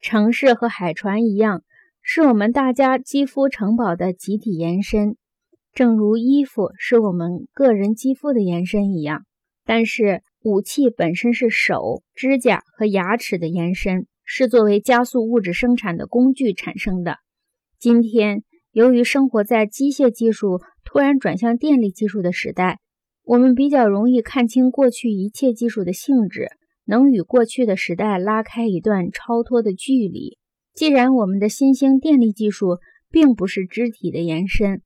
城市和海船一样，是我们大家肌肤城堡的集体延伸，正如衣服是我们个人肌肤的延伸一样。但是，武器本身是手、指甲和牙齿的延伸，是作为加速物质生产的工具产生的。今天，由于生活在机械技术突然转向电力技术的时代，我们比较容易看清过去一切技术的性质，能与过去的时代拉开一段超脱的距离。既然我们的新兴电力技术并不是肢体的延伸，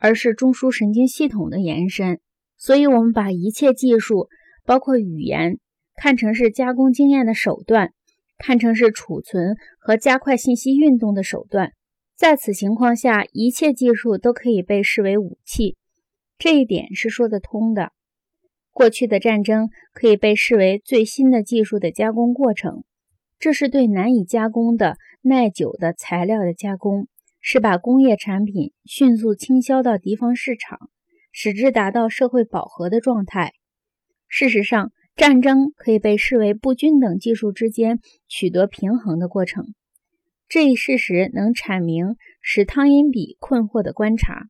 而是中枢神经系统的延伸，所以我们把一切技术，包括语言，看成是加工经验的手段，看成是储存和加快信息运动的手段。在此情况下，一切技术都可以被视为武器。这一点是说得通的。过去的战争可以被视为最新的技术的加工过程，这是对难以加工的耐久的材料的加工，是把工业产品迅速倾销到敌方市场，使之达到社会饱和的状态。事实上，战争可以被视为不均等技术之间取得平衡的过程。这一事实能阐明使汤因比困惑的观察。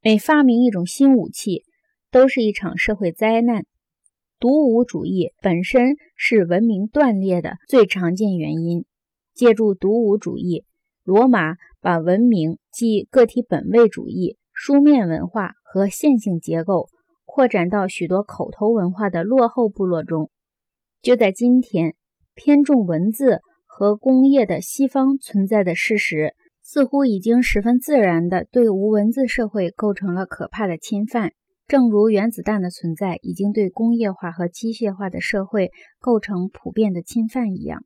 每发明一种新武器，都是一场社会灾难。独舞主义本身是文明断裂的最常见原因。借助独舞主义，罗马把文明即个体本位主义、书面文化和线性结构扩展到许多口头文化的落后部落中。就在今天，偏重文字和工业的西方存在的事实。似乎已经十分自然地对无文字社会构成了可怕的侵犯，正如原子弹的存在已经对工业化和机械化的社会构成普遍的侵犯一样。